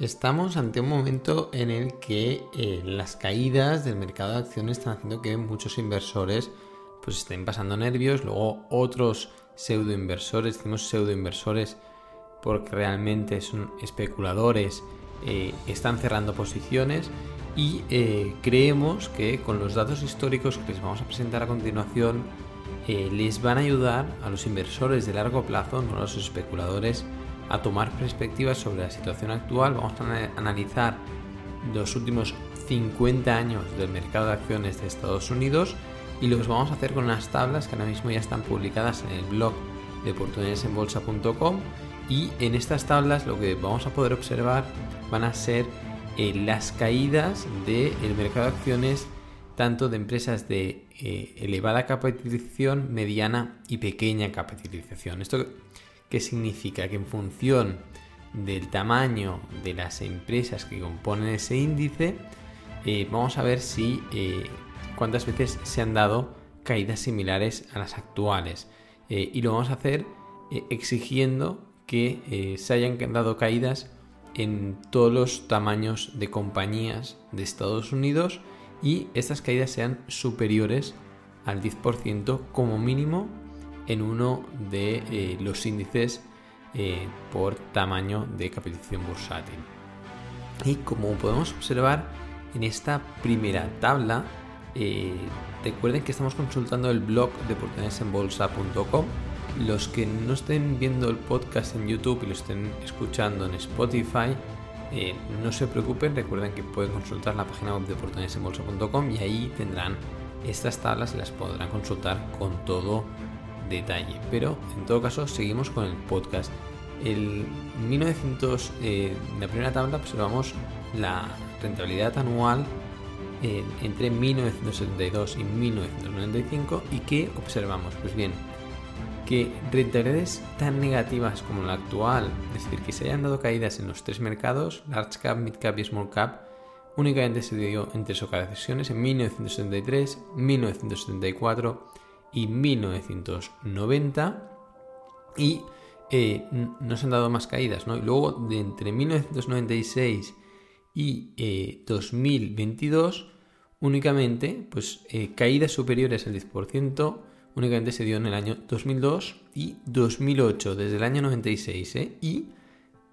Estamos ante un momento en el que eh, las caídas del mercado de acciones están haciendo que muchos inversores pues estén pasando nervios, luego otros pseudo inversores, decimos pseudo inversores porque realmente son especuladores, eh, están cerrando posiciones y eh, creemos que con los datos históricos que les vamos a presentar a continuación les van a ayudar a los inversores de largo plazo, no a los especuladores, a tomar perspectivas sobre la situación actual. Vamos a analizar los últimos 50 años del mercado de acciones de Estados Unidos y los vamos a hacer con unas tablas que ahora mismo ya están publicadas en el blog de oportunidadesenbolsa.com y en estas tablas lo que vamos a poder observar van a ser eh, las caídas del mercado de acciones tanto de empresas de eh, elevada capitalización, mediana y pequeña capitalización. Esto ¿Qué significa? Que en función del tamaño de las empresas que componen ese índice, eh, vamos a ver si eh, cuántas veces se han dado caídas similares a las actuales. Eh, y lo vamos a hacer exigiendo que se hayan dado caídas en todos los tamaños de compañías de Estados Unidos y estas caídas sean superiores al 10% como mínimo en uno de eh, los índices eh, por tamaño de capitalización bursátil. Y como podemos observar en esta primera tabla, eh, recuerden que estamos consultando el blog de oportunidadesenbolsa.com. Los que no estén viendo el podcast en YouTube y lo estén escuchando en Spotify, no se preocupen, recuerden que pueden consultar la página web de oportunidadesenbolsa.com y ahí tendrán estas tablas y las podrán consultar con todo detalle. Pero en todo caso seguimos con el podcast. El 1900, eh, la primera tabla observamos la rentabilidad anual eh, entre 1972 y 1995 y ¿qué observamos? Pues bien, que rentabilidades tan negativas como la actual, es decir, que se hayan dado caídas en los tres mercados, large cap, mid cap y small cap, únicamente se dio en tres ocasiones, en 1973, 1974 y 1990 y eh, no se han dado más caídas, ¿no? Y luego de entre 1996 y 2022 eh, únicamente pues eh, caídas superiores al 10% únicamente se dio en el año 2002 y 2008 desde el año 96 y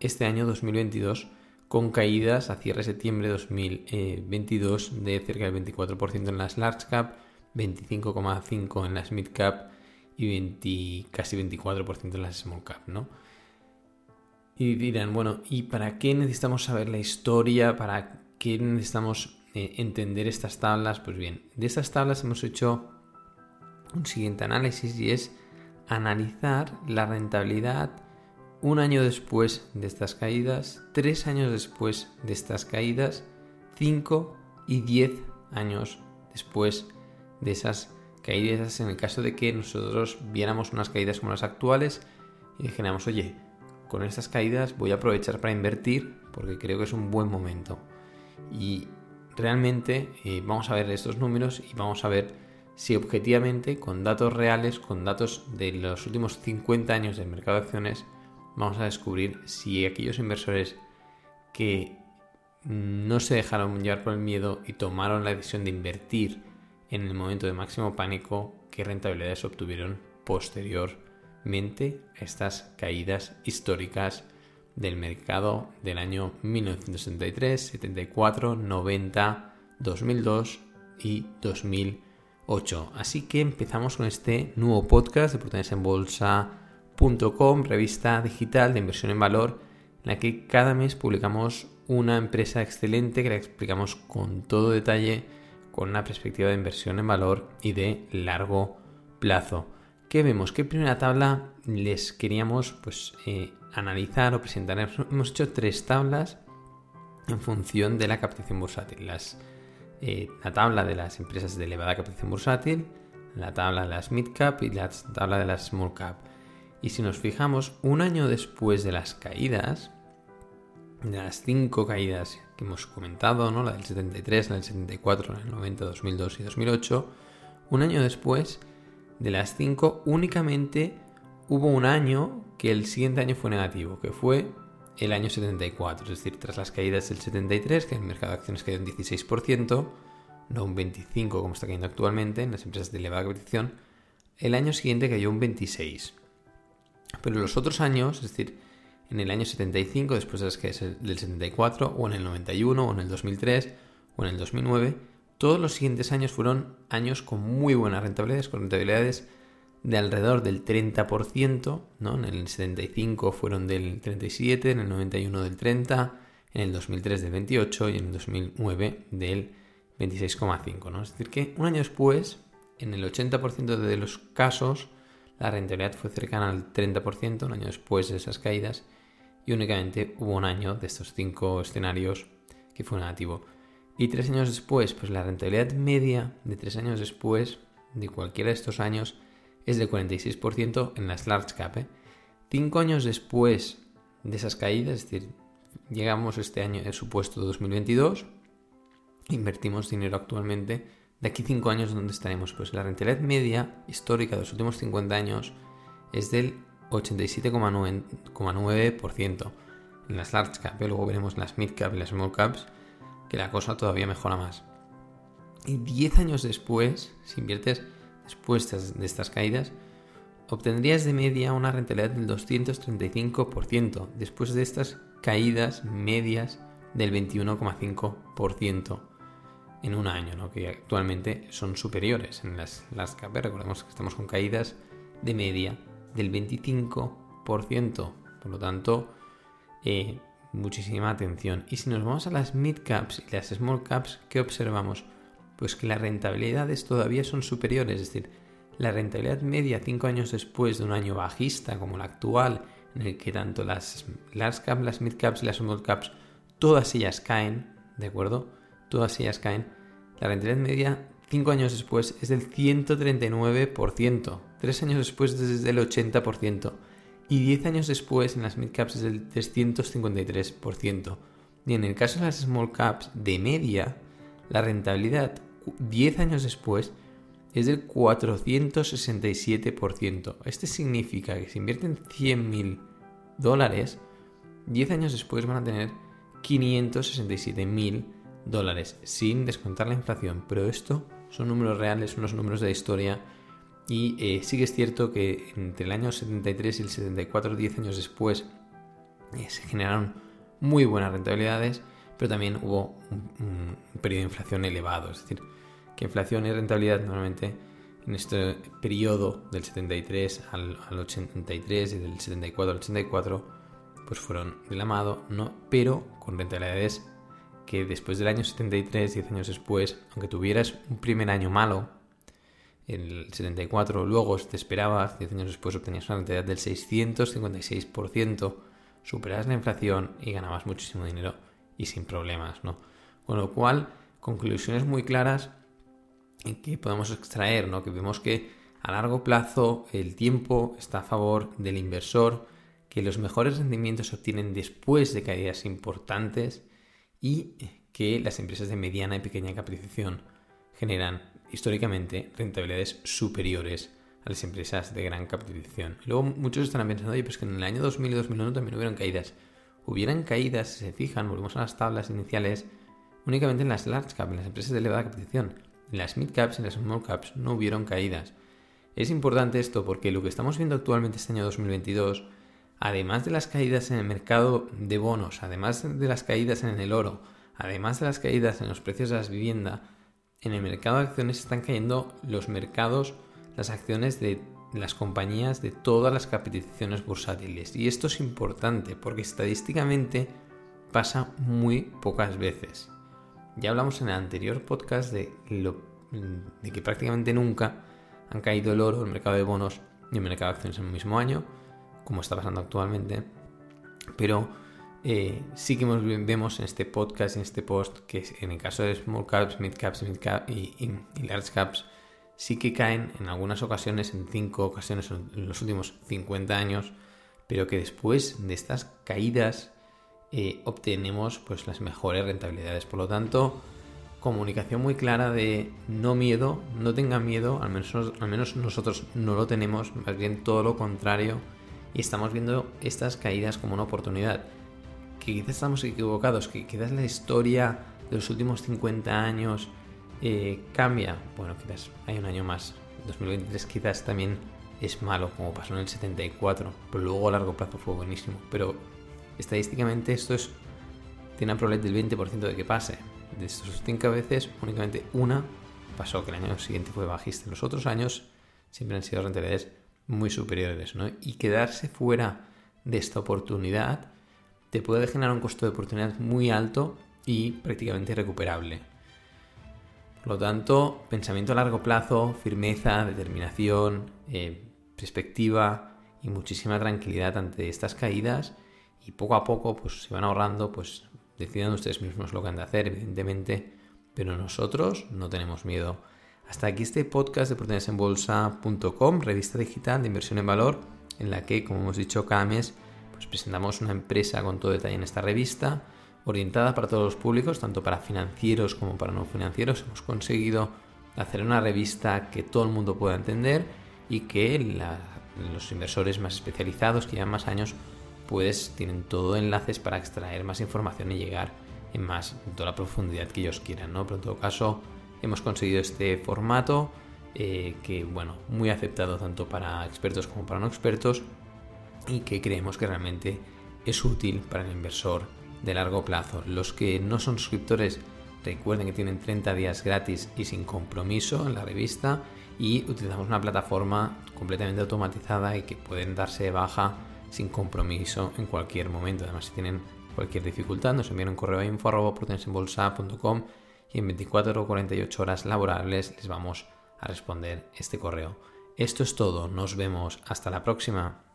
este año 2022 con caídas a cierre de septiembre de 2022 de cerca del 24% en las large cap 25,5 en las mid cap y casi 24% en las small cap, ¿no? Y dirán, bueno, ¿y para qué necesitamos saber la historia? ¿Para qué necesitamos eh, entender estas tablas? Pues bien, de estas tablas hemos hecho un siguiente análisis y es analizar la rentabilidad un año después de estas caídas, tres años después de estas caídas, cinco y diez años después de esas caídas en el caso de que nosotros viéramos unas caídas como las actuales y dijéramos, oye, con estas caídas voy a aprovechar para invertir porque creo que es un buen momento. Y realmente eh, vamos a ver estos números y vamos a ver si objetivamente, con datos reales, con datos de los últimos 50 años del mercado de acciones, vamos a descubrir si aquellos inversores que no se dejaron llevar por el miedo y tomaron la decisión de invertir en el momento de máximo pánico qué rentabilidades obtuvieron posteriormente a estas caídas históricas del mercado del año 1973, 74, 90, 2002 y 2008. Así que empezamos con este nuevo podcast de Bolsa.com, revista digital de inversión en valor, en la que cada mes publicamos una empresa excelente que la explicamos con todo detalle con una perspectiva de inversión en valor y de largo plazo. ¿Qué vemos? ¿Qué primera tabla les queríamos pues, eh, analizar o presentar? Hemos hecho tres tablas en función de la captación bursátil. Eh, la tabla de las empresas de elevada captación bursátil, la tabla de las mid cap y la tabla de las small cap. Y si nos fijamos, un año después de las caídas, de las cinco caídas que hemos comentado, ¿no? la del 73, la del 74, la del 90, 2002 y 2008, un año después de las cinco únicamente hubo un año que el siguiente año fue negativo, que fue el año 74, es decir, tras las caídas del 73, que el mercado de acciones cayó un 16%, no un 25% como está cayendo actualmente en las empresas de elevada capitalización, el año siguiente cayó un 26%. Pero los otros años, es decir, en el año 75, después de las caídas del 74, o en el 91, o en el 2003, o en el 2009, todos los siguientes años fueron años con muy buenas rentabilidades, con rentabilidades de alrededor del 30%, ¿no? En el 75 fueron del 37, en el 91 del 30, en el 2003 del 28 y en el 2009 del 26,5, ¿no? Es decir, que un año después, en el 80% de los casos, la rentabilidad fue cercana al 30%, un año después de esas caídas, y únicamente hubo un año de estos cinco escenarios que fue negativo. Y tres años después, pues la rentabilidad media de tres años después de cualquiera de estos años es del 46% en las large cap. ¿eh? Cinco años después de esas caídas, es decir, llegamos este año, el supuesto 2022, invertimos dinero actualmente. De aquí cinco años, ¿dónde estaremos? Pues la rentabilidad media histórica de los últimos 50 años es del 87,9% en las large cap. ¿eh? Luego veremos las mid cap y las small caps, que la cosa todavía mejora más. Y 10 años después, si inviertes después de estas caídas, obtendrías de media una rentabilidad del 235%, después de estas caídas medias del 21,5% en un año, que actualmente son superiores en las, las CAP. Recordemos que estamos con caídas de media del 25%, por lo tanto, eh, muchísima atención. Y si nos vamos a las mid caps y las small caps, ¿qué observamos? pues que las rentabilidades todavía son superiores, es decir, la rentabilidad media cinco años después de un año bajista como el actual, en el que tanto las large caps, las mid caps y las small caps, todas ellas caen, ¿de acuerdo? Todas ellas caen. La rentabilidad media cinco años después es del 139%, tres años después es del 80% y 10 años después en las mid caps es del 353%. Y en el caso de las small caps de media, la rentabilidad 10 años después es del 467%. Este significa que si invierten 100.000 dólares, 10 años después van a tener 567.000 dólares, sin descontar la inflación. Pero esto son números reales, unos números de la historia. Y eh, sí que es cierto que entre el año 73 y el 74, 10 años después, eh, se generaron muy buenas rentabilidades, pero también hubo un periodo de inflación elevado. Es decir, que inflación y rentabilidad normalmente en este periodo del 73 al, 83 y del 74 al 84 pues fueron de la ¿no? pero con rentabilidades que después del año 73, 10 años después, aunque tuvieras un primer año malo, en el 74, luego te esperabas, 10 años después obtenías una rentabilidad del 656%, superabas la inflación y ganabas muchísimo dinero y sin problemas, ¿no? Con lo cual, conclusiones muy claras que podemos extraer, ¿no? Que vemos que a largo plazo el tiempo está a favor del inversor, que los mejores rendimientos se obtienen después de caídas importantes y que las empresas de mediana y pequeña capitalización generan históricamente rentabilidades superiores a las empresas de gran capitalización. Luego muchos están pensando, oye, pues que en el año 2000 y 2001 también hubieron caídas. Hubieran caídas, si se fijan, volvemos a las tablas iniciales, únicamente en las large cap, en las empresas de elevada capitalización. En las mid caps y en las small caps no hubieron caídas. Es importante esto porque lo que estamos viendo actualmente este año 2022, además de las caídas en el mercado de bonos, además de las caídas en el oro, además de las caídas en los precios de las viviendas, en el mercado de acciones están cayendo los mercados, las acciones de las compañías de todas las capitalizaciones bursátiles. Y esto es importante porque estadísticamente pasa muy pocas veces. Ya hablamos en el anterior podcast de, que prácticamente nunca han caído el oro, el mercado de bonos y el mercado de acciones en el mismo año, como está pasando actualmente. Pero eh, sí que vemos en este podcast, en este post, que en el caso de small caps, mid caps y, large caps, sí que caen en algunas ocasiones, en cinco ocasiones en los últimos 50 años, pero que después de estas caídas eh, obtenemos pues las mejores rentabilidades. Por lo tanto, comunicación muy clara de no miedo, no tengan miedo, al menos, al menos nosotros no lo tenemos, más bien todo lo contrario, y estamos viendo estas caídas como una oportunidad. que quizás estamos equivocados, que quizás la historia de los últimos 50 años eh, cambia. Bueno, quizás hay un año más. 2023 quizás también es malo, como pasó en el 74, pero luego a largo plazo fue buenísimo. Pero estadísticamente esto es tiene una probabilidad del 20% de que pase. De estos 5 veces, únicamente una pasó, que el año siguiente fue bajista. Los otros años siempre han sido rentabilidades muy superiores, ¿no? Y quedarse fuera de esta oportunidad te puede generar un costo de oportunidad muy alto y prácticamente irrecuperable. Por lo tanto, pensamiento a largo plazo, firmeza, determinación, eh, perspectiva y muchísima tranquilidad ante estas caídas y poco a poco pues se van ahorrando, pues decidan ustedes mismos lo que han de hacer, evidentemente, pero nosotros no tenemos miedo. Hasta aquí este podcast de oportunidadesenbolsa.com, revista digital de inversión en valor, en la que, como hemos dicho, cada mes pues presentamos una empresa con todo detalle en esta revista, orientada para todos los públicos, tanto para financieros como para no financieros. Hemos conseguido hacer una revista que todo el mundo pueda entender y que los inversores más especializados, que llevan más años, pues tienen todo enlaces para extraer más información y llegar en más, en toda la profundidad que ellos quieran, ¿no? Pero en todo caso, hemos conseguido este formato eh, que, bueno, muy aceptado tanto para expertos como para no expertos y que creemos que realmente es útil para el inversor de largo plazo. Los que no son suscriptores recuerden que tienen 30 días gratis y sin compromiso en la revista y utilizamos una plataforma completamente automatizada y que pueden darse de baja sin compromiso en cualquier momento. Además, si tienen cualquier dificultad, nos envían un correo a info.protensenbolsa.com y en 24 o 48 horas laborables les vamos a responder este correo. Esto es todo, nos vemos, hasta la próxima.